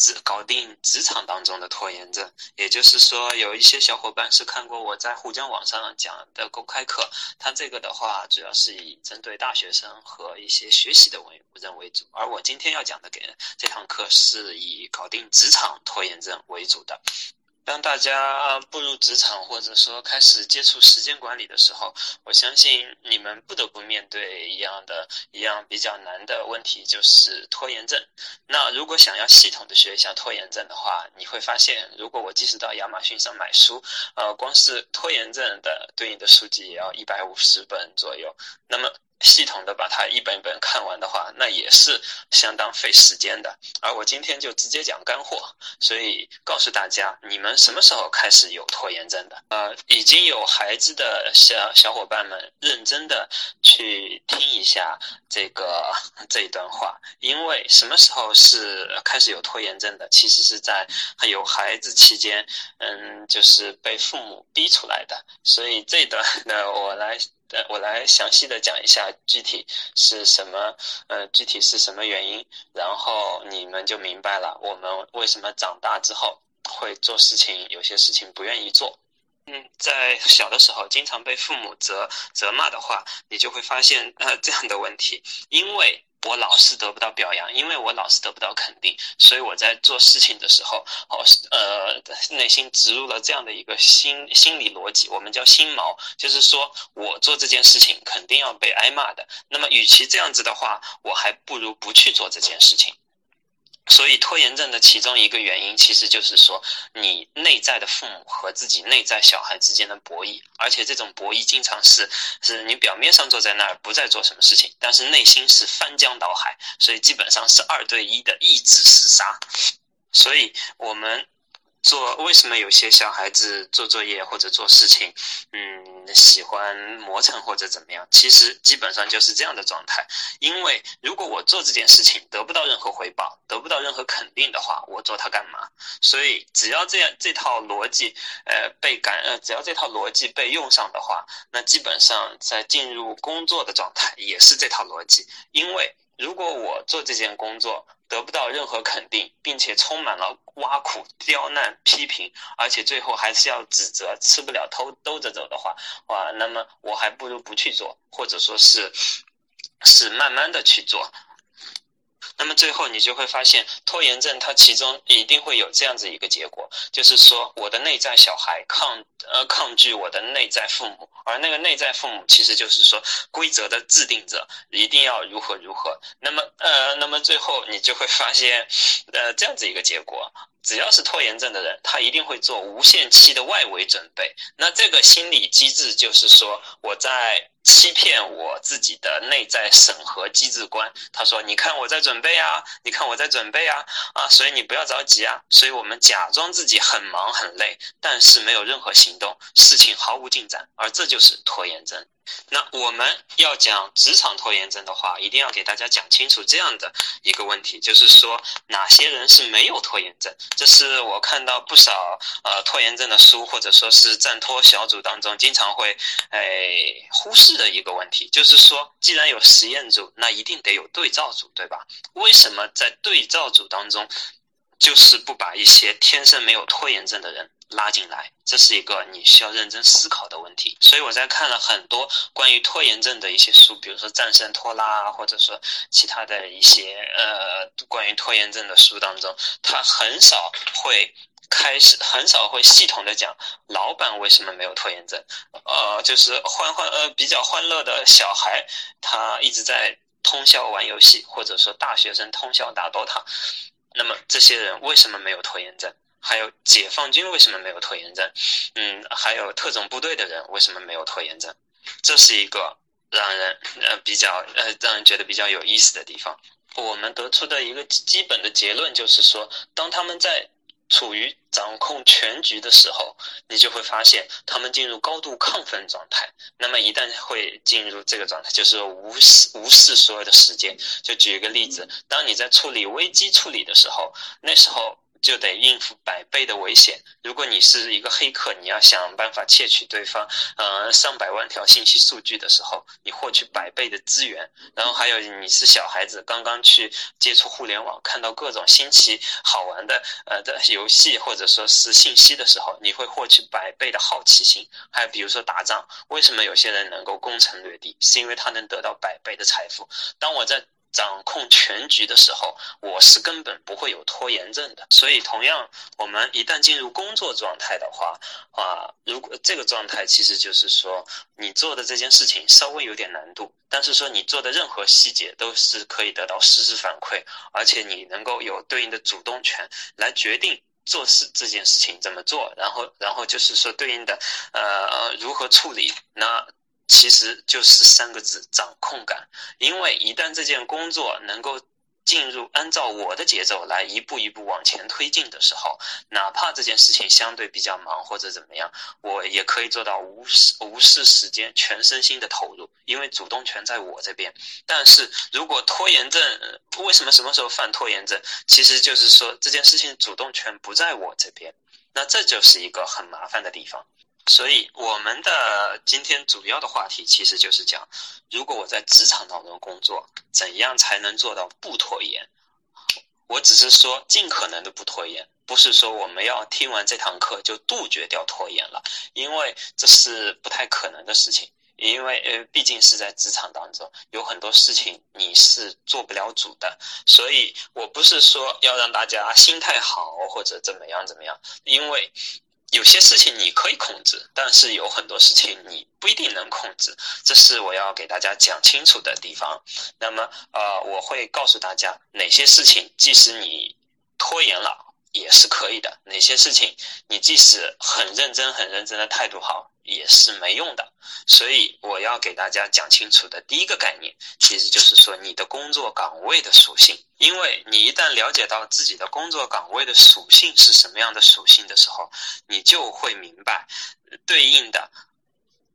职搞定职场当中的拖延症，也就是说，有一些小伙伴是看过我在沪江网上讲的公开课，他这个的话主要是以针对大学生和一些学习的为人为主，而我今天要讲的给这堂课是以搞定职场拖延症为主的。当大家步入职场，或者说开始接触时间管理的时候，我相信你们不得不面对一样的、一样比较难的问题，就是拖延症。那如果想要系统的学一下拖延症的话，你会发现，如果我即使到亚马逊上买书，呃，光是拖延症的对应的书籍也要一百五十本左右。那么，系统的把它一本本看完的话，那也是相当费时间的。而我今天就直接讲干货，所以告诉大家，你们什么时候开始有拖延症的？呃，已经有孩子的小小伙伴们，认真的去听一下这个这一段话，因为什么时候是开始有拖延症的？其实是在有孩子期间，嗯，就是被父母逼出来的。所以这段呢，我来。我来详细的讲一下具体是什么，呃，具体是什么原因，然后你们就明白了我们为什么长大之后会做事情，有些事情不愿意做。嗯，在小的时候经常被父母责责骂的话，你就会发现呃这样的问题，因为。我老是得不到表扬，因为我老是得不到肯定，所以我在做事情的时候，哦，呃，内心植入了这样的一个心心理逻辑，我们叫心锚，就是说我做这件事情肯定要被挨骂的。那么，与其这样子的话，我还不如不去做这件事情。所以拖延症的其中一个原因，其实就是说你内在的父母和自己内在小孩之间的博弈，而且这种博弈经常是是你表面上坐在那儿不再做什么事情，但是内心是翻江倒海，所以基本上是二对一的意志厮杀。所以我们。做为什么有些小孩子做作业或者做事情，嗯，喜欢磨蹭或者怎么样？其实基本上就是这样的状态。因为如果我做这件事情得不到任何回报，得不到任何肯定的话，我做它干嘛？所以只要这样这套逻辑，呃，被感呃，只要这套逻辑被用上的话，那基本上在进入工作的状态也是这套逻辑。因为如果我做这件工作，得不到任何肯定，并且充满了挖苦、刁难、批评，而且最后还是要指责，吃不了偷兜着走的话，哇，那么我还不如不去做，或者说是，是慢慢的去做。那么最后你就会发现，拖延症它其中一定会有这样子一个结果，就是说我的内在小孩抗呃抗拒我的内在父母，而那个内在父母其实就是说规则的制定者一定要如何如何。那么呃那么最后你就会发现，呃这样子一个结果。只要是拖延症的人，他一定会做无限期的外围准备。那这个心理机制就是说，我在欺骗我自己的内在审核机制观。他说：“你看我在准备啊，你看我在准备啊，啊，所以你不要着急啊。”所以我们假装自己很忙很累，但是没有任何行动，事情毫无进展，而这就是拖延症。那我们要讲职场拖延症的话，一定要给大家讲清楚这样的一个问题，就是说哪些人是没有拖延症。这是我看到不少呃拖延症的书，或者说是战拖小组当中经常会诶忽视的一个问题，就是说既然有实验组，那一定得有对照组，对吧？为什么在对照组当中，就是不把一些天生没有拖延症的人？拉进来，这是一个你需要认真思考的问题。所以我在看了很多关于拖延症的一些书，比如说《战胜拖拉》啊，或者说其他的一些呃关于拖延症的书当中，他很少会开始，很少会系统的讲老板为什么没有拖延症。呃，就是欢欢呃比较欢乐的小孩，他一直在通宵玩游戏，或者说大学生通宵打 DOTA，那么这些人为什么没有拖延症？还有解放军为什么没有拖延症？嗯，还有特种部队的人为什么没有拖延症？这是一个让人呃比较呃让人觉得比较有意思的地方。我们得出的一个基本的结论就是说，当他们在处于掌控全局的时候，你就会发现他们进入高度亢奋状态。那么一旦会进入这个状态，就是无视无视所有的时间。就举一个例子，当你在处理危机处理的时候，那时候。就得应付百倍的危险。如果你是一个黑客，你要想办法窃取对方呃上百万条信息数据的时候，你获取百倍的资源。然后还有你是小孩子，刚刚去接触互联网，看到各种新奇好玩的呃的游戏或者说是信息的时候，你会获取百倍的好奇心。还有比如说打仗，为什么有些人能够攻城略地，是因为他能得到百倍的财富。当我在。掌控全局的时候，我是根本不会有拖延症的。所以，同样，我们一旦进入工作状态的话，啊，如果这个状态其实就是说，你做的这件事情稍微有点难度，但是说你做的任何细节都是可以得到实时反馈，而且你能够有对应的主动权来决定做事这件事情怎么做，然后，然后就是说对应的，呃，如何处理那。其实就是三个字：掌控感。因为一旦这件工作能够进入按照我的节奏来一步一步往前推进的时候，哪怕这件事情相对比较忙或者怎么样，我也可以做到无视无视时间，全身心的投入，因为主动权在我这边。但是如果拖延症，为什么什么时候犯拖延症？其实就是说这件事情主动权不在我这边，那这就是一个很麻烦的地方。所以，我们的今天主要的话题其实就是讲，如果我在职场当中工作，怎样才能做到不拖延？我只是说尽可能的不拖延，不是说我们要听完这堂课就杜绝掉拖延了，因为这是不太可能的事情。因为呃，毕竟是在职场当中，有很多事情你是做不了主的。所以我不是说要让大家心态好或者怎么样怎么样，因为。有些事情你可以控制，但是有很多事情你不一定能控制，这是我要给大家讲清楚的地方。那么，呃，我会告诉大家哪些事情，即使你拖延了也是可以的；哪些事情你即使很认真、很认真的态度好。也是没用的，所以我要给大家讲清楚的第一个概念，其实就是说你的工作岗位的属性。因为你一旦了解到自己的工作岗位的属性是什么样的属性的时候，你就会明白对应的。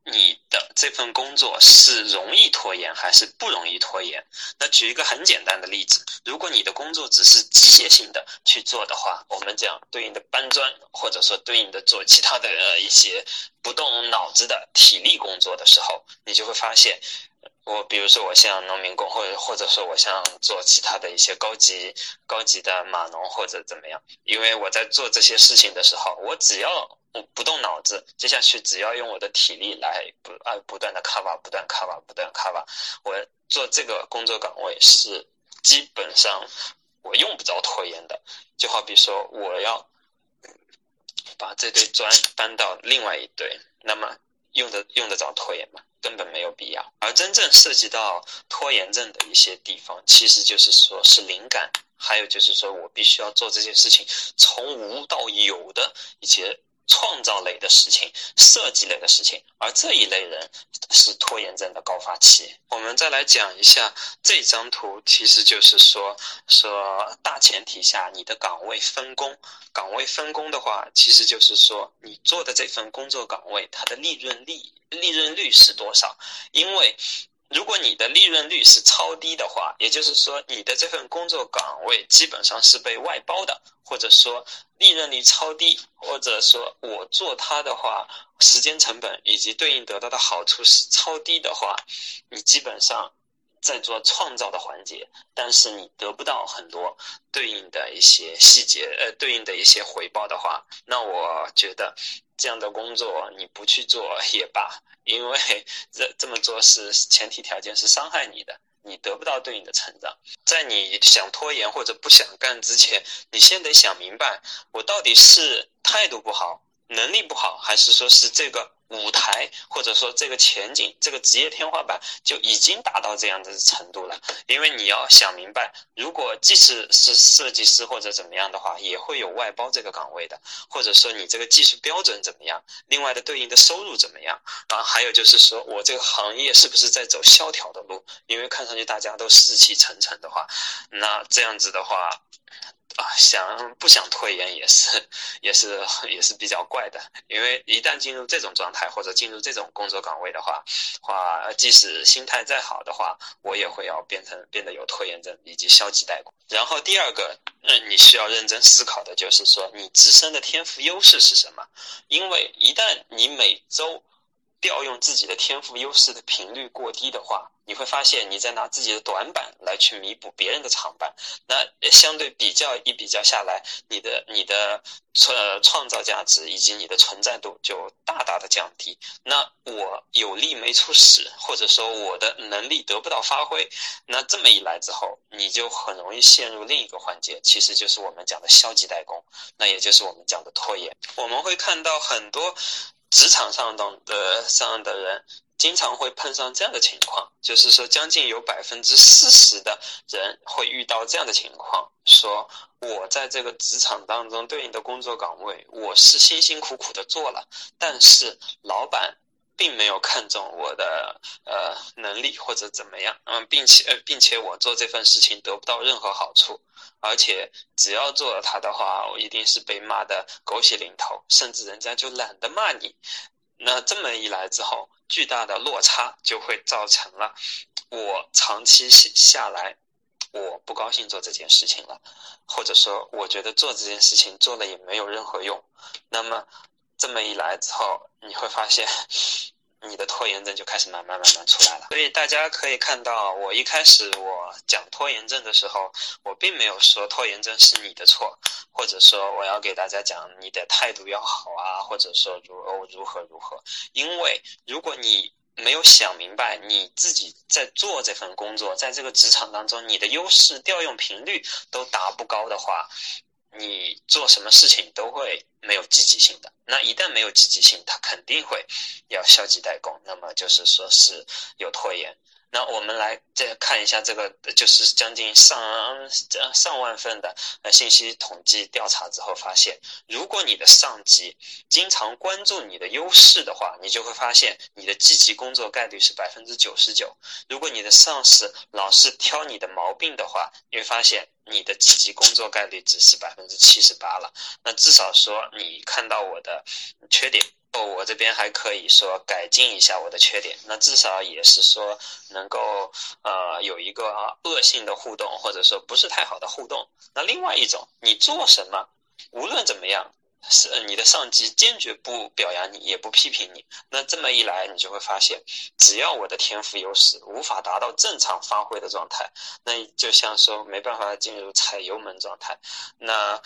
你的这份工作是容易拖延还是不容易拖延？那举一个很简单的例子，如果你的工作只是机械性的去做的话，我们讲对应的搬砖，或者说对应的做其他的一些不动脑子的体力工作的时候，你就会发现，我比如说我像农民工，或者或者说我像做其他的一些高级高级的码农或者怎么样，因为我在做这些事情的时候，我只要。不动脑子，接下去只要用我的体力来不啊不断的 cover，不断 cover，不断 cover。我做这个工作岗位是基本上我用不着拖延的。就好比说我要把这堆砖搬到另外一堆，那么用得用得着拖延吗？根本没有必要。而真正涉及到拖延症的一些地方，其实就是说是灵感，还有就是说我必须要做这件事情从无到有的一些。创造类的事情，设计类的事情，而这一类人是拖延症的高发期。我们再来讲一下这张图，其实就是说说大前提下你的岗位分工。岗位分工的话，其实就是说你做的这份工作岗位，它的利润率利润率是多少？因为如果你的利润率是超低的话，也就是说你的这份工作岗位基本上是被外包的，或者说利润率超低，或者说我做它的话，时间成本以及对应得到的好处是超低的话，你基本上在做创造的环节，但是你得不到很多对应的一些细节，呃，对应的一些回报的话，那我觉得这样的工作你不去做也罢。因为 这这么做是前提条件是伤害你的，你得不到对应的成长。在你想拖延或者不想干之前，你先得想明白，我到底是态度不好。能力不好，还是说是这个舞台，或者说这个前景，这个职业天花板就已经达到这样的程度了？因为你要想明白，如果即使是设计师或者怎么样的话，也会有外包这个岗位的，或者说你这个技术标准怎么样，另外的对应的收入怎么样啊？还有就是说我这个行业是不是在走萧条的路？因为看上去大家都士气沉沉的话，那这样子的话。啊，想不想拖延也是，也是也是比较怪的。因为一旦进入这种状态或者进入这种工作岗位的话，话即使心态再好的话，我也会要变成变得有拖延症以及消极怠工。然后第二个，嗯，你需要认真思考的就是说，你自身的天赋优势是什么？因为一旦你每周调用自己的天赋优势的频率过低的话，你会发现你在拿自己的短板来去弥补别人的长板，那相对比较一比较下来，你的你的创创造价值以及你的存在度就大大的降低。那我有力没出使，或者说我的能力得不到发挥，那这么一来之后，你就很容易陷入另一个环节，其实就是我们讲的消极怠工，那也就是我们讲的拖延。我们会看到很多职场上的上的人。经常会碰上这样的情况，就是说，将近有百分之四十的人会遇到这样的情况：说我在这个职场当中对应的工作岗位，我是辛辛苦苦的做了，但是老板并没有看中我的呃能力或者怎么样，嗯，并且呃，并且我做这份事情得不到任何好处，而且只要做了它的话，我一定是被骂的狗血淋头，甚至人家就懒得骂你。那这么一来之后，巨大的落差就会造成了我长期下来，我不高兴做这件事情了，或者说我觉得做这件事情做了也没有任何用。那么这么一来之后，你会发现。你的拖延症就开始慢慢慢慢出来了，所以大家可以看到，我一开始我讲拖延症的时候，我并没有说拖延症是你的错，或者说我要给大家讲你的态度要好啊，或者说如如何如何，因为如果你没有想明白你自己在做这份工作，在这个职场当中，你的优势调用频率都达不高的话。你做什么事情都会没有积极性的，那一旦没有积极性，他肯定会要消极怠工，那么就是说是有拖延。那我们来再看一下这个，就是将近上上万份的呃信息统计调查之后发现，如果你的上级经常关注你的优势的话，你就会发现你的积极工作概率是百分之九十九。如果你的上司老是挑你的毛病的话，你会发现你的积极工作概率只是百分之七十八了。那至少说你看到我的缺点。我这边还可以说改进一下我的缺点，那至少也是说能够呃有一个恶性的互动，或者说不是太好的互动。那另外一种，你做什么，无论怎么样，是你的上级坚决不表扬你，也不批评你。那这么一来，你就会发现，只要我的天赋优势无法达到正常发挥的状态，那就像说没办法进入踩油门状态，那。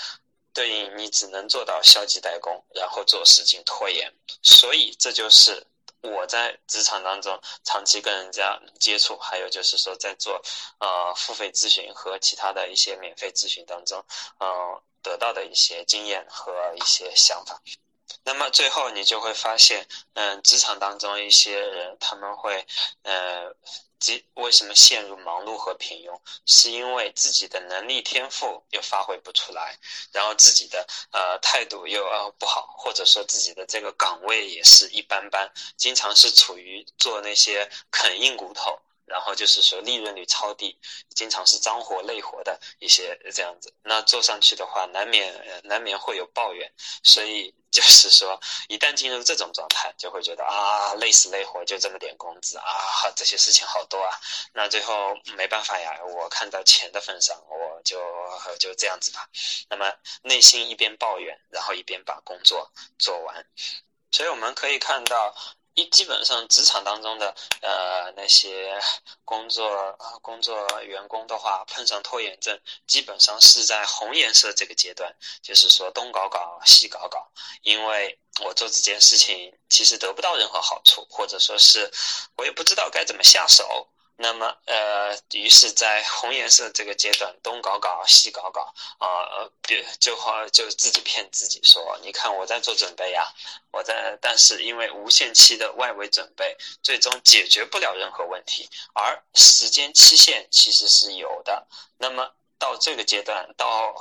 对应你只能做到消极怠工，然后做事情拖延，所以这就是我在职场当中长期跟人家接触，还有就是说在做呃付费咨询和其他的一些免费咨询当中，嗯得到的一些经验和一些想法。那么最后你就会发现，嗯，职场当中一些人他们会，呃。即为什么陷入忙碌和平庸，是因为自己的能力天赋又发挥不出来，然后自己的呃态度又呃不好，或者说自己的这个岗位也是一般般，经常是处于做那些啃硬骨头。然后就是说利润率超低，经常是脏活累活的一些这样子，那做上去的话，难免难免会有抱怨，所以就是说，一旦进入这种状态，就会觉得啊，累死累活就这么点工资啊，这些事情好多啊，那最后没办法呀，我看到钱的份上，我就就这样子吧。那么内心一边抱怨，然后一边把工作做完，所以我们可以看到。基本上职场当中的呃那些工作工作员工的话，碰上拖延症，基本上是在红颜色这个阶段，就是说东搞搞西搞搞，因为我做这件事情其实得不到任何好处，或者说是我也不知道该怎么下手。那么，呃，于是，在红颜色这个阶段，东搞搞，西搞搞，啊，呃别就好，就自己骗自己说，你看我在做准备呀，我在，但是因为无限期的外围准备，最终解决不了任何问题，而时间期限其实是有的。那么，到这个阶段，到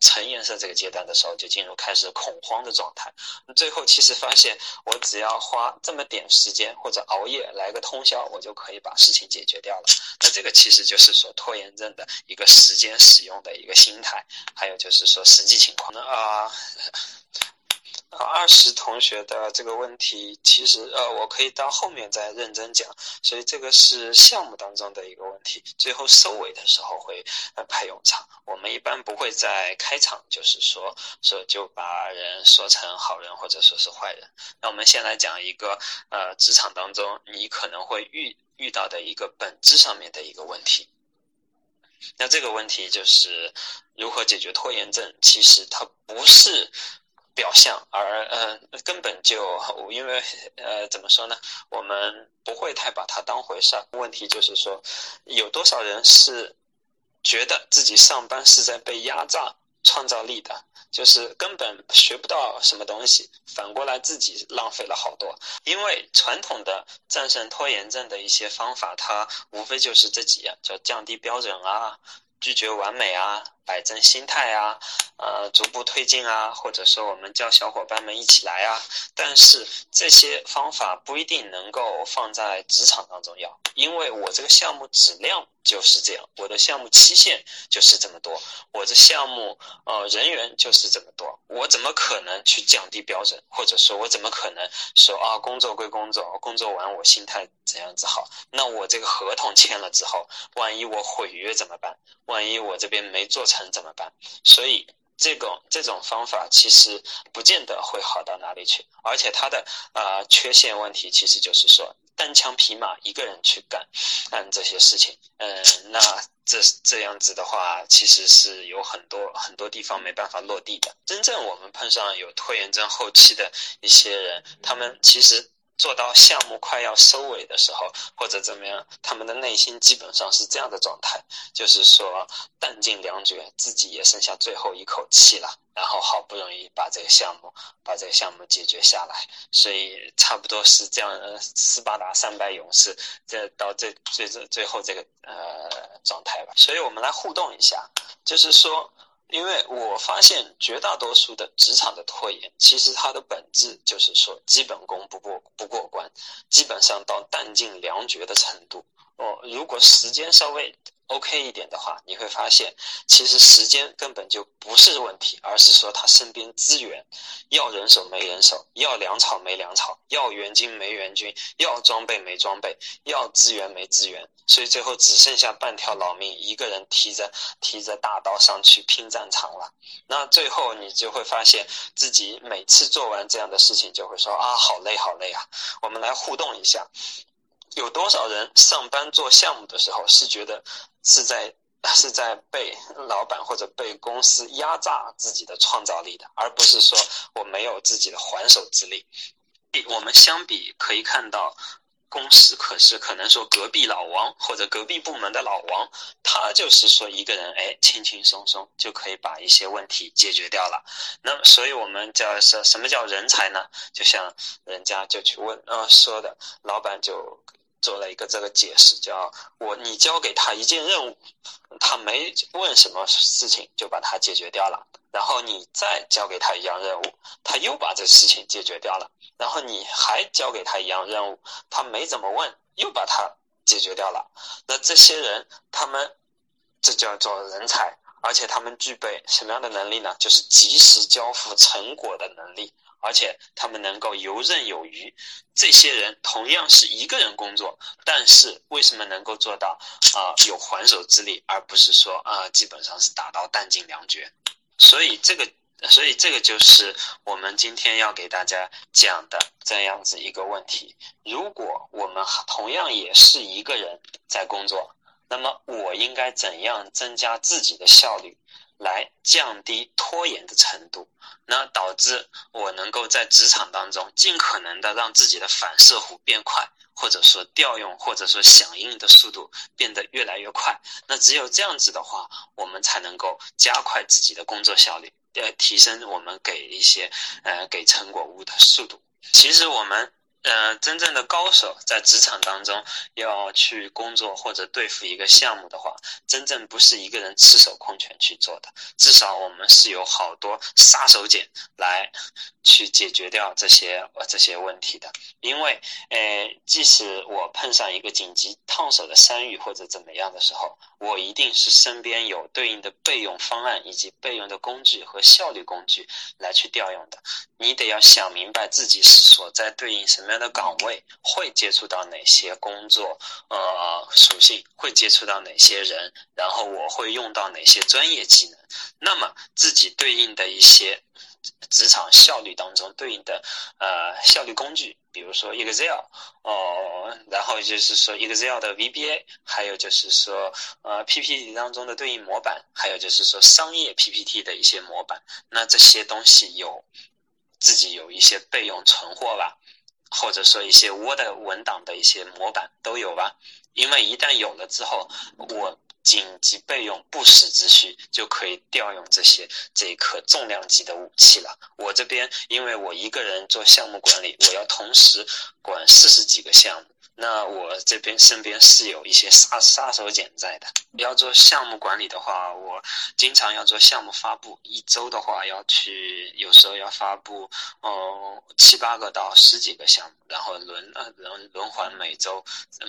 橙颜色这个阶段的时候，就进入开始恐慌的状态。最后其实发现，我只要花这么点时间或者熬夜来个通宵，我就可以把事情解决掉了。那这个其实就是说拖延症的一个时间使用的一个心态，还有就是说实际情况。那啊。二十同学的这个问题，其实呃，我可以到后面再认真讲。所以这个是项目当中的一个问题，最后收尾的时候会呃派用场。我们一般不会在开场就是说说就把人说成好人或者说是坏人。那我们先来讲一个呃职场当中你可能会遇遇到的一个本质上面的一个问题。那这个问题就是如何解决拖延症？其实它不是。表象，而嗯，根本就因为呃，怎么说呢？我们不会太把它当回事儿。问题就是说，有多少人是觉得自己上班是在被压榨创造力的，就是根本学不到什么东西，反过来自己浪费了好多。因为传统的战胜拖延症的一些方法，它无非就是这几样，叫降低标准啊。拒绝完美啊，摆正心态啊，呃，逐步推进啊，或者说我们叫小伙伴们一起来啊。但是这些方法不一定能够放在职场当中要，因为我这个项目质量就是这样，我的项目期限就是这么多，我这项目呃人员就是这么多，我怎么可能去降低标准？或者说我怎么可能说啊，工作归工作，工作完我心态怎样子好？那我这个合同签了之后，万一我毁约怎么办？万一我这边没做成怎么办？所以这种这种方法其实不见得会好到哪里去，而且它的呃缺陷问题其实就是说单枪匹马一个人去干干这些事情，嗯，那这这样子的话，其实是有很多很多地方没办法落地的。真正我们碰上有拖延症后期的一些人，他们其实。做到项目快要收尾的时候，或者怎么样，他们的内心基本上是这样的状态，就是说弹尽粮绝，自己也剩下最后一口气了，然后好不容易把这个项目把这个项目解决下来，所以差不多是这样，斯巴达三百勇士这到这最最最后这个呃状态吧。所以我们来互动一下，就是说。因为我发现绝大多数的职场的拖延，其实它的本质就是说基本功不过不过关，基本上到弹尽粮绝的程度。哦，如果时间稍微。OK 一点的话，你会发现，其实时间根本就不是问题，而是说他身边资源，要人手没人手，要粮草没粮草，要援军没援军，要装备没装备，要资源没资源，所以最后只剩下半条老命，一个人提着提着大刀上去拼战场了。那最后你就会发现自己每次做完这样的事情，就会说啊，好累好累啊。我们来互动一下。有多少人上班做项目的时候是觉得是在是在被老板或者被公司压榨自己的创造力的，而不是说我没有自己的还手之力。比我们相比可以看到，公司可是可能说隔壁老王或者隔壁部门的老王，他就是说一个人哎轻轻松松就可以把一些问题解决掉了。那所以我们叫什什么叫人才呢？就像人家就去问呃说的，老板就。做了一个这个解释，叫我你交给他一件任务，他没问什么事情就把它解决掉了，然后你再交给他一样任务，他又把这事情解决掉了，然后你还交给他一样任务，他没怎么问又把它解决掉了。那这些人他们这叫做人才，而且他们具备什么样的能力呢？就是及时交付成果的能力。而且他们能够游刃有余，这些人同样是一个人工作，但是为什么能够做到啊有还手之力，而不是说啊基本上是打到弹尽粮绝？所以这个，所以这个就是我们今天要给大家讲的这样子一个问题。如果我们同样也是一个人在工作，那么我应该怎样增加自己的效率？来降低拖延的程度，那导致我能够在职场当中尽可能的让自己的反射弧变快，或者说调用或者说响应的速度变得越来越快。那只有这样子的话，我们才能够加快自己的工作效率，呃，提升我们给一些呃给成果物的速度。其实我们呃，真正的高手在职场当中要去工作或者对付一个项目的话，真正不是一个人赤手空拳去做的，至少我们是有好多杀手锏来去解决掉这些呃这些问题的。因为，呃，即使我碰上一个紧急烫手的山芋或者怎么样的时候，我一定是身边有对应的备用方案以及备用的工具和效率工具来去调用的。你得要想明白自己是所在对应什么。样的岗位会接触到哪些工作？呃，属性会接触到哪些人？然后我会用到哪些专业技能？那么自己对应的一些职场效率当中对应的呃效率工具，比如说 Excel 哦，然后就是说 Excel 的 VBA，还有就是说呃 PPT 当中的对应模板，还有就是说商业 PPT 的一些模板。那这些东西有自己有一些备用存货吧。或者说一些 Word 文档的一些模板都有吧，因为一旦有了之后，我紧急备用、不时之需就可以调用这些这一颗重量级的武器了。我这边因为我一个人做项目管理，我要同时管四十几个项目。那我这边身边是有一些杀杀手锏在的。要做项目管理的话，我经常要做项目发布，一周的话要去，有时候要发布，嗯，七八个到十几个项目，然后轮呃轮轮换每周，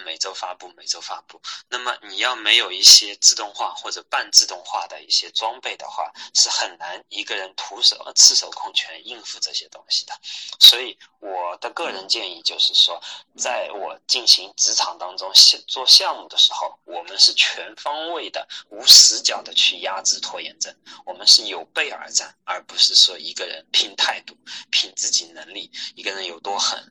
每周发布，每周发布。那么你要没有一些些自动化或者半自动化的一些装备的话，是很难一个人徒手赤手空拳应付这些东西的。所以我的个人建议就是说，在我进行职场当中做项目的时候，我们是全方位的、无死角的去压制拖延症。我们是有备而战，而不是说一个人拼态度、拼自己能力，一个人有多狠。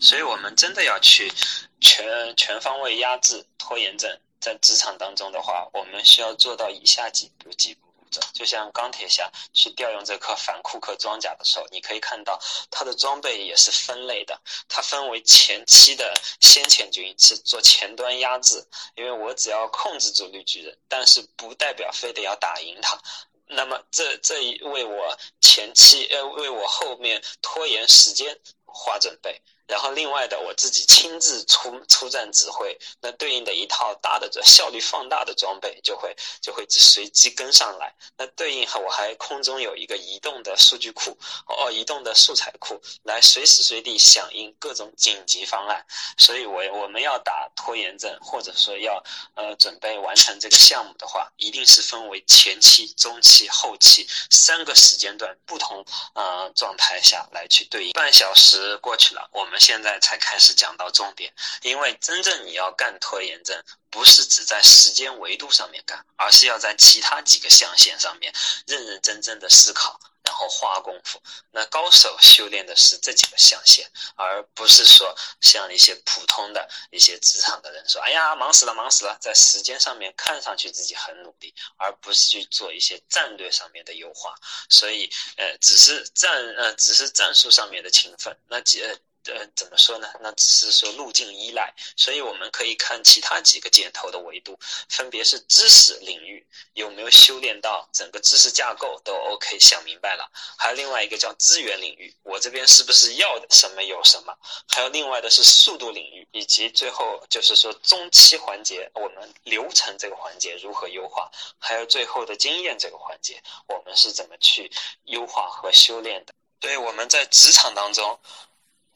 所以，我们真的要去全全方位压制拖延症。在职场当中的话，我们需要做到以下几步几步步骤。就像钢铁侠去调用这颗反库克装甲的时候，你可以看到它的装备也是分类的，它分为前期的先遣军是做前端压制，因为我只要控制住绿巨人，但是不代表非得要打赢他，那么这这一为我前期呃为我后面拖延时间花准备。然后另外的，我自己亲自出出战指挥，那对应的一套大的这效率放大的装备就会就会随机跟上来。那对应我还空中有一个移动的数据库，哦，移动的素材库，来随时随地响应各种紧急方案。所以，我我们要打拖延症，或者说要呃准备完成这个项目的话，一定是分为前期、中期、后期三个时间段不同呃状态下来去对应。半小时过去了，我们。现在才开始讲到重点，因为真正你要干拖延症，不是只在时间维度上面干，而是要在其他几个象限上面认认真真的思考，然后花功夫。那高手修炼的是这几个象限，而不是说像一些普通的一些职场的人说：“哎呀，忙死了，忙死了。”在时间上面看上去自己很努力，而不是去做一些战略上面的优化。所以，呃，只是战呃，只是战术上面的勤奋。那几。呃，怎么说呢？那只是说路径依赖，所以我们可以看其他几个箭头的维度，分别是知识领域有没有修炼到整个知识架构都 OK，想明白了。还有另外一个叫资源领域，我这边是不是要什么有什么？还有另外的是速度领域，以及最后就是说中期环节，我们流程这个环节如何优化？还有最后的经验这个环节，我们是怎么去优化和修炼的？所以我们在职场当中。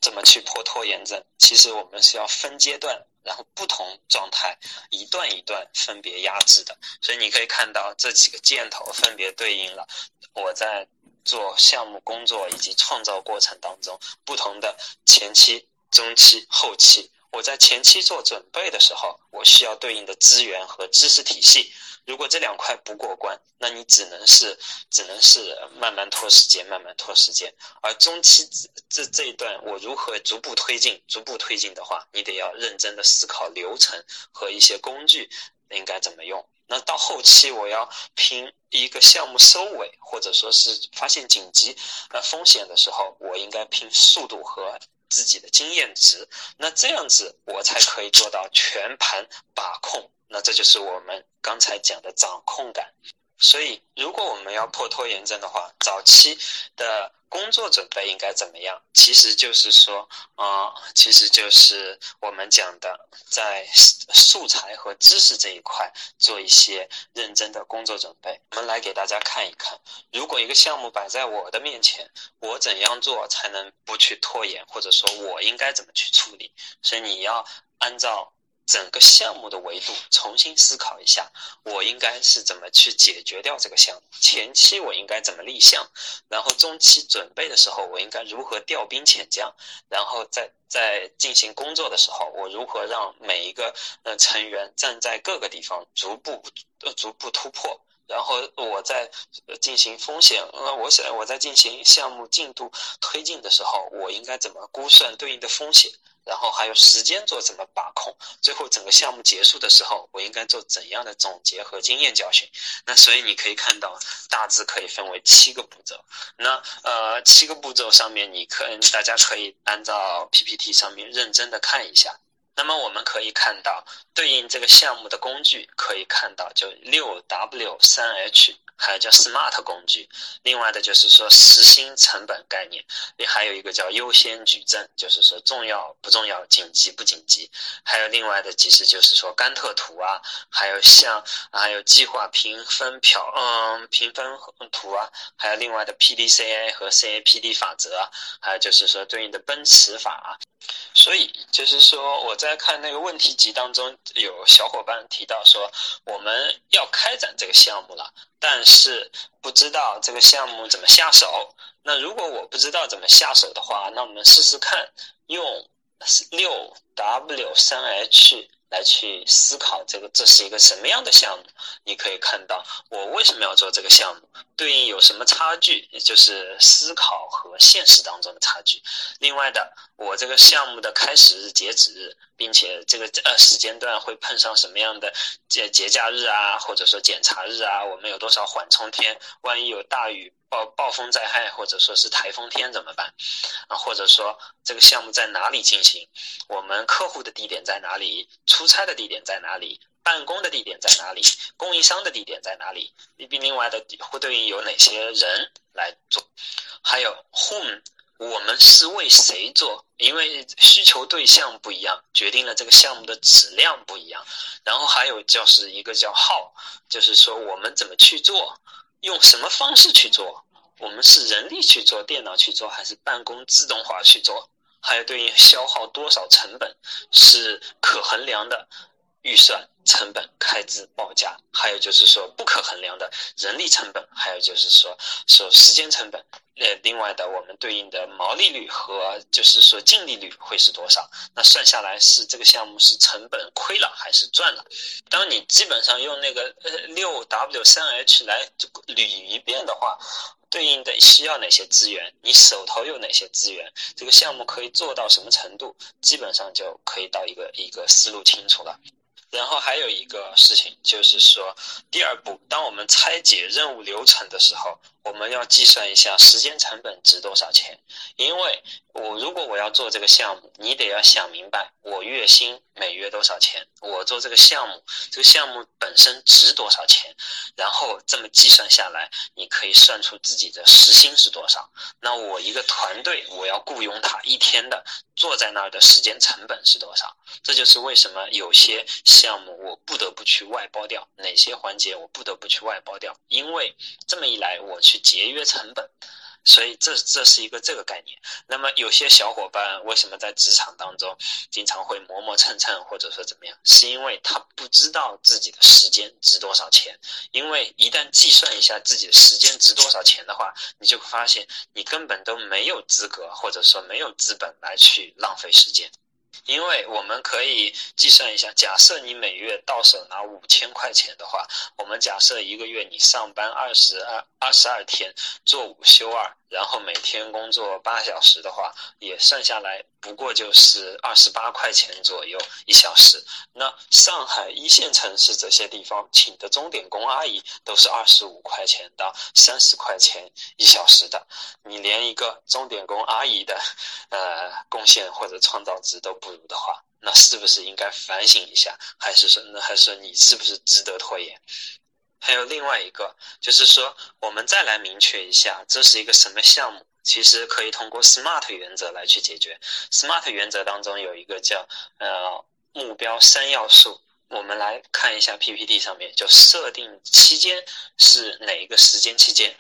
怎么去破拖延症？其实我们是要分阶段，然后不同状态一段一段分别压制的。所以你可以看到这几个箭头分别对应了我在做项目工作以及创造过程当中不同的前期、中期、后期。我在前期做准备的时候，我需要对应的资源和知识体系。如果这两块不过关，那你只能是只能是慢慢拖时间，慢慢拖时间。而中期这这一段，我如何逐步推进？逐步推进的话，你得要认真的思考流程和一些工具应该怎么用。那到后期，我要拼一个项目收尾，或者说是发现紧急呃风险的时候，我应该拼速度和。自己的经验值，那这样子我才可以做到全盘把控。那这就是我们刚才讲的掌控感。所以，如果我们要破拖延症的话，早期的。工作准备应该怎么样？其实就是说，啊，其实就是我们讲的，在素材和知识这一块做一些认真的工作准备。我们来给大家看一看，如果一个项目摆在我的面前，我怎样做才能不去拖延，或者说我应该怎么去处理？所以你要按照。整个项目的维度重新思考一下，我应该是怎么去解决掉这个项目？前期我应该怎么立项？然后中期准备的时候，我应该如何调兵遣将？然后在在进行工作的时候，我如何让每一个呃成员站在各个地方逐步呃逐步突破？然后我在进行风险呃，我想我在进行项目进度推进的时候，我应该怎么估算对应的风险？然后还有时间做怎么把控，最后整个项目结束的时候，我应该做怎样的总结和经验教训？那所以你可以看到，大致可以分为七个步骤。那呃，七个步骤上面，你可大家可以按照 PPT 上面认真的看一下。那么我们可以看到，对应这个项目的工具，可以看到就六 W 三 H。还有叫 SMART 工具，另外的就是说时薪成本概念，也还有一个叫优先矩阵，就是说重要不重要、紧急不紧急。还有另外的其实就是说甘特图啊，还有像还有计划评分表，嗯，评分图啊，还有另外的 PDCA 和 CAPD 法则啊，还有就是说对应的奔驰法啊。所以就是说我在看那个问题集当中，有小伙伴提到说我们要开展这个项目了。但是不知道这个项目怎么下手。那如果我不知道怎么下手的话，那我们试试看用六 W 三 H。来去思考这个这是一个什么样的项目？你可以看到我为什么要做这个项目，对应有什么差距，也就是思考和现实当中的差距。另外的，我这个项目的开始日、截止日，并且这个呃时间段会碰上什么样的节节假日啊，或者说检查日啊，我们有多少缓冲天？万一有大雨。暴暴风灾害或者说是台风天怎么办？啊，或者说这个项目在哪里进行？我们客户的地点在哪里？出差的地点在哪里？办公的地点在哪里？供应商的地点在哪里？并另外的会对应有哪些人来做？还有 whom，我们是为谁做？因为需求对象不一样，决定了这个项目的质量不一样。然后还有就是一个叫 how，就是说我们怎么去做？用什么方式去做？我们是人力去做，电脑去做，还是办公自动化去做？还有对应消耗多少成本是可衡量的预算成本开支报价？还有就是说不可衡量的人力成本，还有就是说说时间成本。呃，另外的我们对应的毛利率和就是说净利率会是多少？那算下来是这个项目是成本亏了还是赚了？当你基本上用那个呃六 W 三 H 来捋一遍的话，对应的需要哪些资源？你手头有哪些资源？这个项目可以做到什么程度？基本上就可以到一个一个思路清楚了。然后还有一个事情就是说，第二步，当我们拆解任务流程的时候。我们要计算一下时间成本值多少钱，因为我如果我要做这个项目，你得要想明白我月薪每月多少钱，我做这个项目，这个项目本身值多少钱，然后这么计算下来，你可以算出自己的时薪是多少。那我一个团队，我要雇佣他一天的坐在那儿的时间成本是多少？这就是为什么有些项目我不得不去外包掉，哪些环节我不得不去外包掉，因为这么一来我去。节约成本，所以这这是一个这个概念。那么有些小伙伴为什么在职场当中经常会磨磨蹭蹭，或者说怎么样？是因为他不知道自己的时间值多少钱。因为一旦计算一下自己的时间值多少钱的话，你就会发现你根本都没有资格，或者说没有资本来去浪费时间。因为我们可以计算一下，假设你每月到手拿五千块钱的话，我们假设一个月你上班二十二二十二天，做五休二。然后每天工作八小时的话，也算下来不过就是二十八块钱左右一小时。那上海一线城市这些地方请的钟点工阿姨都是二十五块钱到三十块钱一小时的，你连一个钟点工阿姨的呃贡献或者创造值都不如的话，那是不是应该反省一下？还是说，那还是你是不是值得拖延？还有另外一个，就是说，我们再来明确一下，这是一个什么项目？其实可以通过 SMART 原则来去解决。SMART 原则当中有一个叫呃目标三要素，我们来看一下 PPT 上面，就设定期间是哪一个时间期间。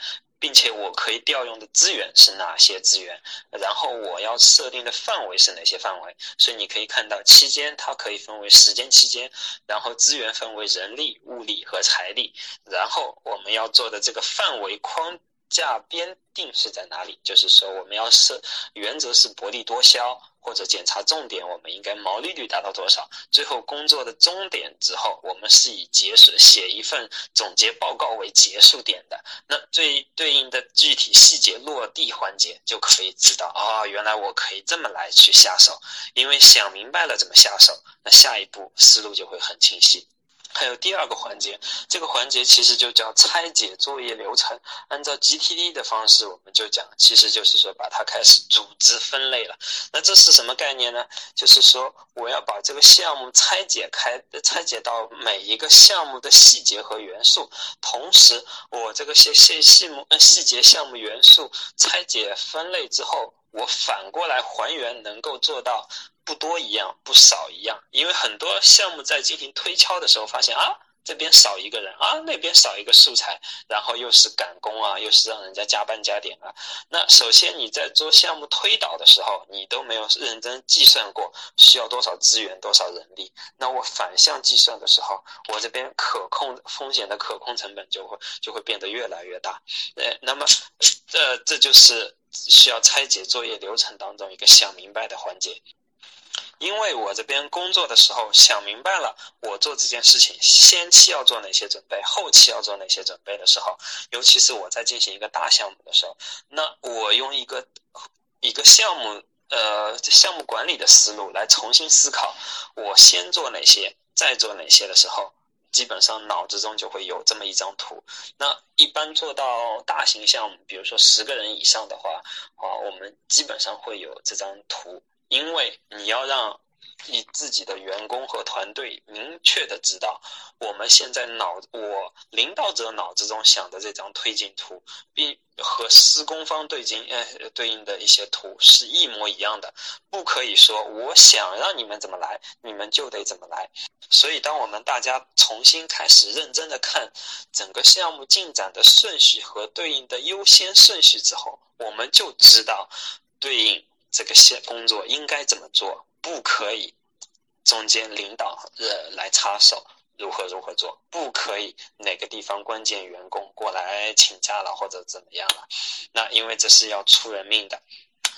并且我可以调用的资源是哪些资源，然后我要设定的范围是哪些范围，所以你可以看到期间它可以分为时间期间，然后资源分为人力、物力和财力，然后我们要做的这个范围框架编定是在哪里？就是说我们要设原则是薄利多销。或者检查重点，我们应该毛利率达到多少？最后工作的终点之后，我们是以结束写一份总结报告为结束点的。那最对应的具体细节落地环节，就可以知道啊，原来我可以这么来去下手。因为想明白了怎么下手，那下一步思路就会很清晰。还有第二个环节，这个环节其实就叫拆解作业流程。按照 GTD 的方式，我们就讲，其实就是说把它开始组织分类了。那这是什么概念呢？就是说我要把这个项目拆解开，拆解到每一个项目的细节和元素。同时，我这个细细细目细节项目元素拆解分类之后，我反过来还原，能够做到。不多一样，不少一样，因为很多项目在进行推敲的时候，发现啊，这边少一个人啊，那边少一个素材，然后又是赶工啊，又是让人家加班加点啊。那首先你在做项目推导的时候，你都没有认真计算过需要多少资源、多少人力。那我反向计算的时候，我这边可控风险的可控成本就会就会变得越来越大。呃，那么，这这就是需要拆解作业流程当中一个想明白的环节。因为我这边工作的时候想明白了，我做这件事情先期要做哪些准备，后期要做哪些准备的时候，尤其是我在进行一个大项目的时候，那我用一个一个项目呃项目管理的思路来重新思考，我先做哪些，再做哪些的时候，基本上脑子中就会有这么一张图。那一般做到大型项目，比如说十个人以上的话，啊，我们基本上会有这张图。因为你要让你自己的员工和团队明确的知道，我们现在脑我领导者脑子中想的这张推进图，并和施工方对进呃对应的一些图是一模一样的，不可以说我想让你们怎么来，你们就得怎么来。所以，当我们大家重新开始认真的看整个项目进展的顺序和对应的优先顺序之后，我们就知道对应。这个线工作应该怎么做？不可以中间领导呃来插手，如何如何做？不可以哪个地方关键员工过来请假了或者怎么样了？那因为这是要出人命的，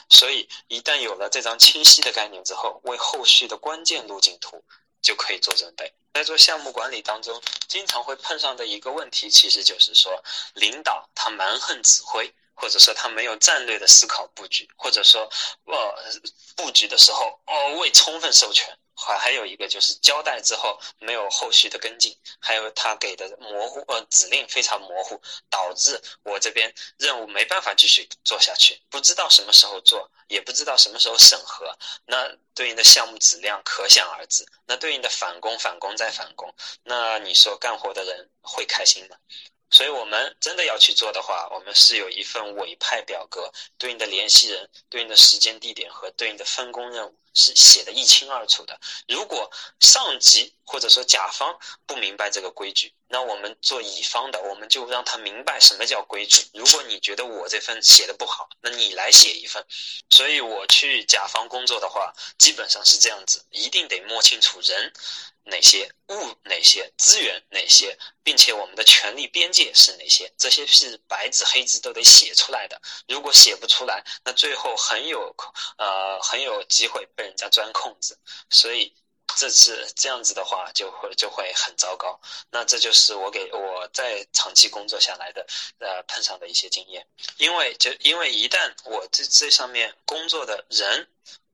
所以一旦有了这张清晰的概念之后，为后续的关键路径图就可以做准备。在做项目管理当中，经常会碰上的一个问题，其实就是说领导他蛮横指挥。或者说他没有战略的思考布局，或者说，呃，布局的时候哦未充分授权，还还有一个就是交代之后没有后续的跟进，还有他给的模糊呃指令非常模糊，导致我这边任务没办法继续做下去，不知道什么时候做，也不知道什么时候审核，那对应的项目质量可想而知，那对应的返工返工再返工，那你说干活的人会开心吗？所以，我们真的要去做的话，我们是有一份委派表格，对应的联系人、对应的时间、地点和对应的分工任务。是写的一清二楚的。如果上级或者说甲方不明白这个规矩，那我们做乙方的，我们就让他明白什么叫规矩。如果你觉得我这份写的不好，那你来写一份。所以我去甲方工作的话，基本上是这样子，一定得摸清楚人。哪些物哪些资源哪些，并且我们的权利边界是哪些？这些是白纸黑字都得写出来的。如果写不出来，那最后很有呃很有机会被人家钻空子。所以这次这样子的话，就会就会很糟糕。那这就是我给我在长期工作下来的呃碰上的一些经验。因为就因为一旦我这这上面工作的人。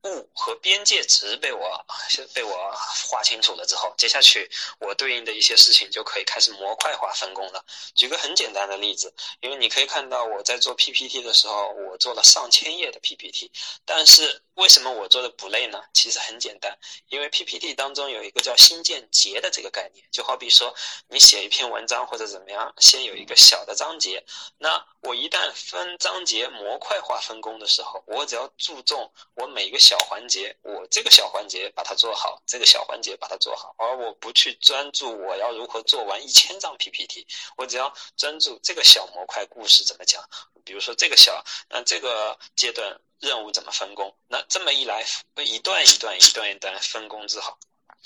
物和边界值被我被我划清楚了之后，接下去我对应的一些事情就可以开始模块化分工了。举个很简单的例子，因为你可以看到我在做 PPT 的时候，我做了上千页的 PPT，但是为什么我做的不累呢？其实很简单，因为 PPT 当中有一个叫新建节的这个概念，就好比说你写一篇文章或者怎么样，先有一个小的章节，那我一旦分章节模块化分工的时候，我只要注重我每一个小环节，我这个小环节把它做好，这个小环节把它做好，而我不去专注我要如何做完一千张 PPT，我只要专注这个小模块故事怎么讲，比如说这个小，那这个阶段。任务怎么分工？那这么一来，一段一段、一段一段分工之后，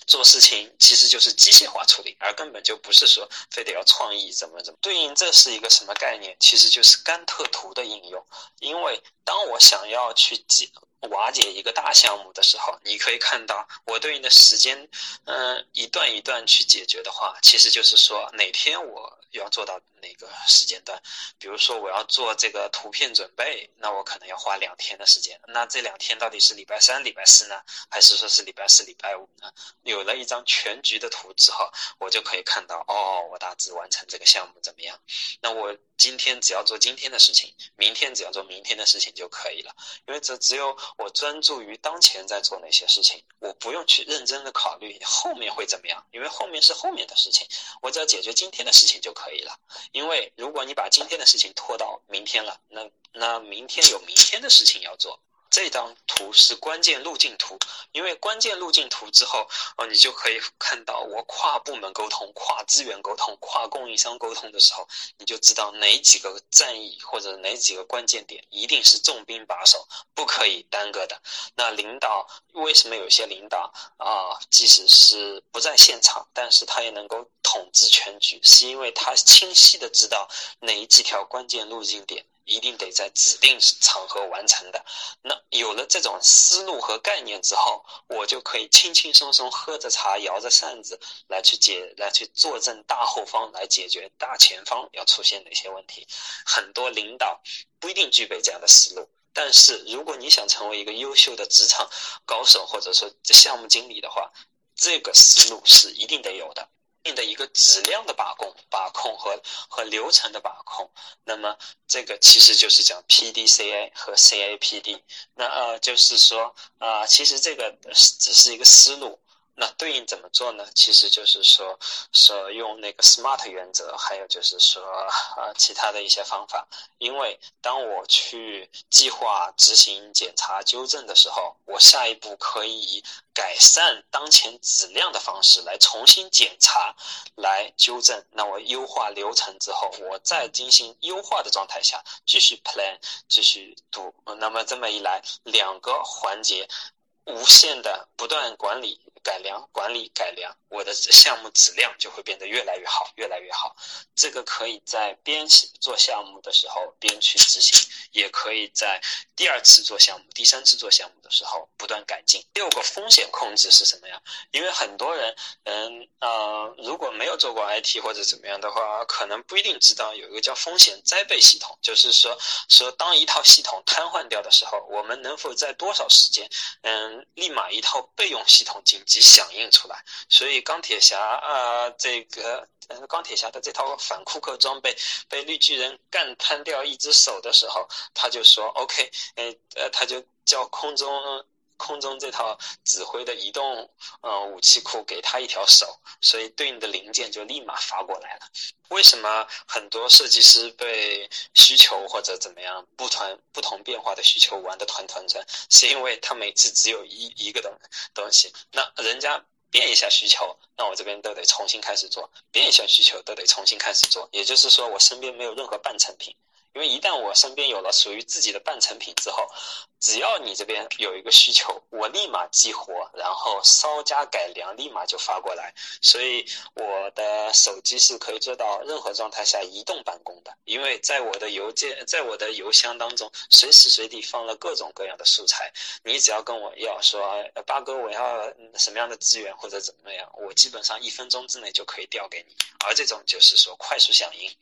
做事情其实就是机械化处理，而根本就不是说非得要创意怎么怎么。对应这是一个什么概念？其实就是甘特图的应用。因为当我想要去解瓦解一个大项目的时候，你可以看到我对应的时间，嗯，一段一段去解决的话，其实就是说哪天我要做到。哪个时间段？比如说我要做这个图片准备，那我可能要花两天的时间。那这两天到底是礼拜三、礼拜四呢，还是说是礼拜四、礼拜五呢？有了一张全局的图之后，我就可以看到，哦，我大致完成这个项目怎么样？那我今天只要做今天的事情，明天只要做明天的事情就可以了。因为只只有我专注于当前在做哪些事情，我不用去认真的考虑后面会怎么样，因为后面是后面的事情，我只要解决今天的事情就可以了。因为如果你把今天的事情拖到明天了，那那明天有明天的事情要做。这张图是关键路径图，因为关键路径图之后，哦，你就可以看到我跨部门沟通、跨资源沟通、跨供应商沟通的时候，你就知道哪几个战役或者哪几个关键点一定是重兵把守，不可以耽搁的。那领导为什么有些领导啊，即使是不在现场，但是他也能够统治全局，是因为他清晰的知道哪几条关键路径点。一定得在指定场合完成的。那有了这种思路和概念之后，我就可以轻轻松松喝着茶，摇着扇子来去解，来去坐镇大后方，来解决大前方要出现哪些问题。很多领导不一定具备这样的思路，但是如果你想成为一个优秀的职场高手，或者说项目经理的话，这个思路是一定得有的。的一个质量的把控、把控和和流程的把控，那么这个其实就是讲 P D C A 和 C A P D。那呃，就是说啊，其实这个只是一个思路。那对应怎么做呢？其实就是说，说用那个 SMART 原则，还有就是说，呃，其他的一些方法。因为当我去计划、执行、检查、纠正的时候，我下一步可以以改善当前质量的方式来重新检查、来纠正。那我优化流程之后，我再进行优化的状态下继续 plan、继续 do。那么这么一来，两个环节。无限的不断管理、改良、管理、改良，我的项目质量就会变得越来越好，越来越好。这个可以在边做项目的时候边去执行，也可以在第二次做项目、第三次做项目的时候不断改进。六个风险控制是什么呀？因为很多人，嗯呃，如果没有做过 IT 或者怎么样的话，可能不一定知道有一个叫风险灾备系统，就是说说当一套系统瘫痪掉的时候，我们能否在多少时间，嗯。立马一套备用系统紧响应出来，所以钢铁侠啊，这个钢铁侠的这套反库克装备被绿巨人干瘫掉一只手的时候，他就说 OK，呃，他就叫空中。空中这套指挥的移动呃武器库给他一条手，所以对应的零件就立马发过来了。为什么很多设计师被需求或者怎么样不团不同变化的需求玩的团团转？是因为他每次只有一一个东东西，那人家变一下需求，那我这边都得重新开始做；变一下需求都得重新开始做。也就是说，我身边没有任何半成品。因为一旦我身边有了属于自己的半成品之后，只要你这边有一个需求，我立马激活，然后稍加改良，立马就发过来。所以我的手机是可以做到任何状态下移动办公的，因为在我的邮件，在我的邮箱当中，随时随地放了各种各样的素材。你只要跟我要说，八哥，我要什么样的资源或者怎么样，我基本上一分钟之内就可以调给你。而这种就是说快速响应。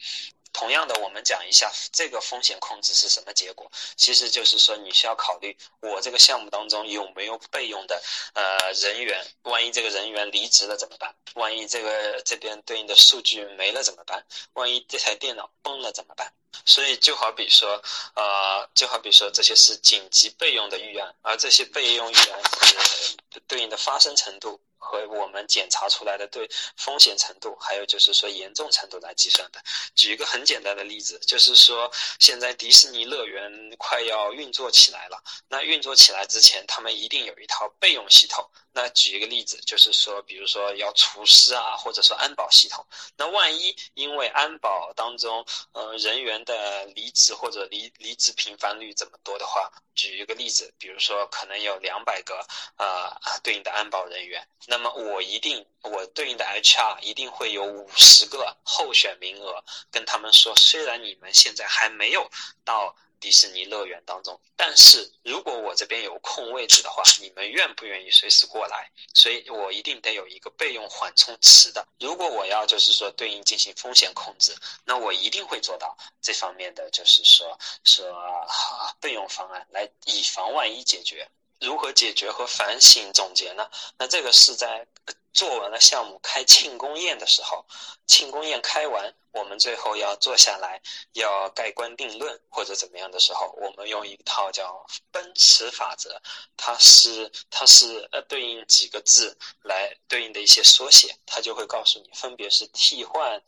同样的，我们讲一下这个风险控制是什么结果，其实就是说你需要考虑我这个项目当中有没有备用的呃人员，万一这个人员离职了怎么办？万一这个这边对应的数据没了怎么办？万一这台电脑崩了怎么办？所以就好比说，呃，就好比说这些是紧急备用的预案，而这些备用预案是对应的发生程度。和我们检查出来的对风险程度，还有就是说严重程度来计算的。举一个很简单的例子，就是说现在迪士尼乐园快要运作起来了，那运作起来之前，他们一定有一套备用系统。那举一个例子，就是说，比如说要除湿啊，或者说安保系统。那万一因为安保当中，呃，人员的离职或者离离职频繁率这么多的话，举一个例子，比如说可能有两百个啊对应的安保人员，那么我一定我对应的 HR 一定会有五十个候选名额，跟他们说，虽然你们现在还没有到。迪士尼乐园当中，但是如果我这边有空位置的话，你们愿不愿意随时过来？所以我一定得有一个备用缓冲池的。如果我要就是说对应进行风险控制，那我一定会做到这方面的，就是说说备用方案来以防万一解决。如何解决和反省总结呢？那这个是在做完了项目开庆功宴的时候，庆功宴开完，我们最后要坐下来要盖棺定论或者怎么样的时候，我们用一套叫奔驰法则，它是它是呃对应几个字来对应的一些缩写，它就会告诉你分别是替换，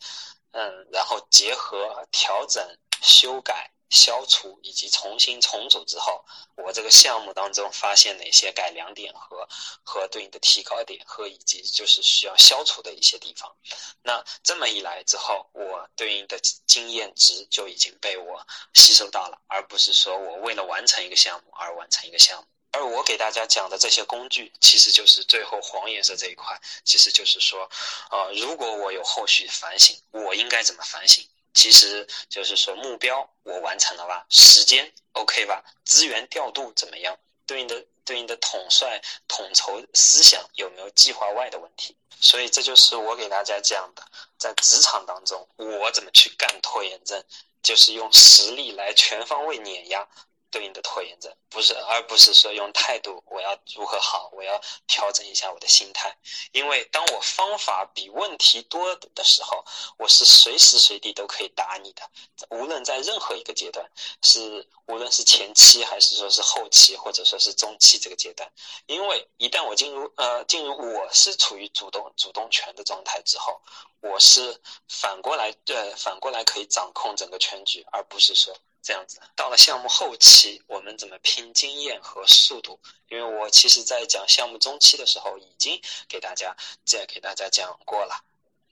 嗯，然后结合、调整、修改。消除以及重新重组之后，我这个项目当中发现哪些改良点和和对应的提高点和以及就是需要消除的一些地方。那这么一来之后，我对应的经验值就已经被我吸收到了，而不是说我为了完成一个项目而完成一个项目。而我给大家讲的这些工具，其实就是最后黄颜色这一块，其实就是说，啊，如果我有后续反省，我应该怎么反省？其实就是说，目标我完成了吧？时间 OK 吧？资源调度怎么样？对应的对应的统帅统筹思想有没有计划外的问题？所以这就是我给大家讲的，在职场当中我怎么去干拖延症，就是用实力来全方位碾压。对应的拖延症，不是，而不是说用态度，我要如何好，我要调整一下我的心态。因为当我方法比问题多的时候，我是随时随地都可以打你的，无论在任何一个阶段，是无论是前期还是说是后期，或者说是中期这个阶段。因为一旦我进入呃进入我是处于主动主动权的状态之后，我是反过来对反过来可以掌控整个全局，而不是说。这样子，到了项目后期，我们怎么拼经验和速度？因为我其实在讲项目中期的时候，已经给大家再给大家讲过了。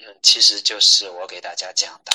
嗯，其实就是我给大家讲的，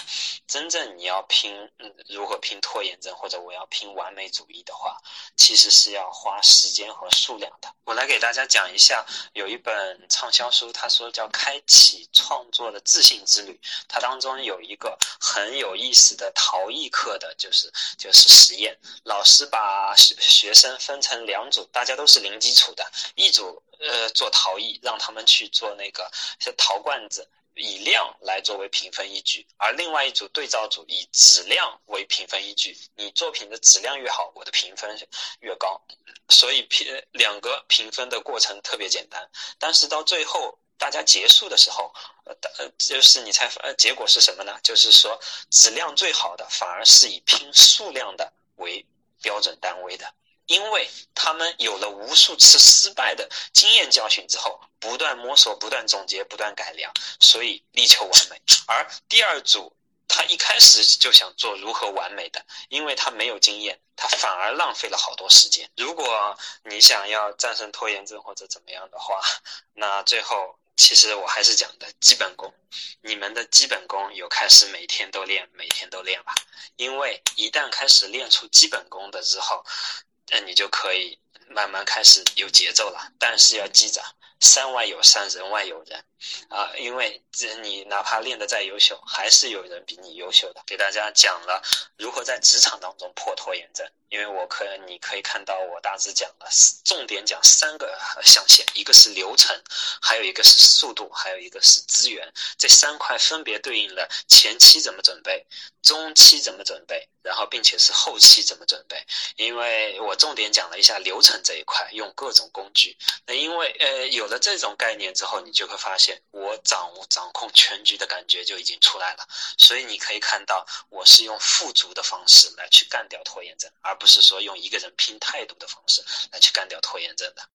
真正你要拼，嗯，如何拼拖延症，或者我要拼完美主义的话，其实是要花时间和数量的。我来给大家讲一下，有一本畅销书，他说叫《开启创作的自信之旅》，它当中有一个很有意思的陶艺课的，就是就是实验，老师把学学生分成两组，大家都是零基础的，一组呃做陶艺，让他们去做那个像陶罐子。以量来作为评分依据，而另外一组对照组以质量为评分依据。你作品的质量越好，我的评分越高。所以评两个评分的过程特别简单，但是到最后大家结束的时候，呃，就是你猜呃结果是什么呢？就是说质量最好的反而是以拼数量的为标准单位的。因为他们有了无数次失败的经验教训之后，不断摸索、不断总结、不断改良，所以力求完美。而第二组，他一开始就想做如何完美的，因为他没有经验，他反而浪费了好多时间。如果你想要战胜拖延症或者怎么样的话，那最后其实我还是讲的基本功，你们的基本功有开始每天都练，每天都练吧。因为一旦开始练出基本功的之后，那你就可以慢慢开始有节奏了，但是要记着，山外有山，人外有人，啊，因为这你哪怕练得再优秀，还是有人比你优秀的。给大家讲了如何在职场当中破拖延症，因为我可你可以看到我大致讲了，重点讲三个象限，一个是流程，还有一个是速度，还有一个是资源，这三块分别对应了前期怎么准备，中期怎么准备。然后，并且是后期怎么准备？因为我重点讲了一下流程这一块，用各种工具。那因为呃有了这种概念之后，你就会发现我掌握掌控全局的感觉就已经出来了。所以你可以看到，我是用富足的方式来去干掉拖延症，而不是说用一个人拼态度的方式来去干掉拖延症的。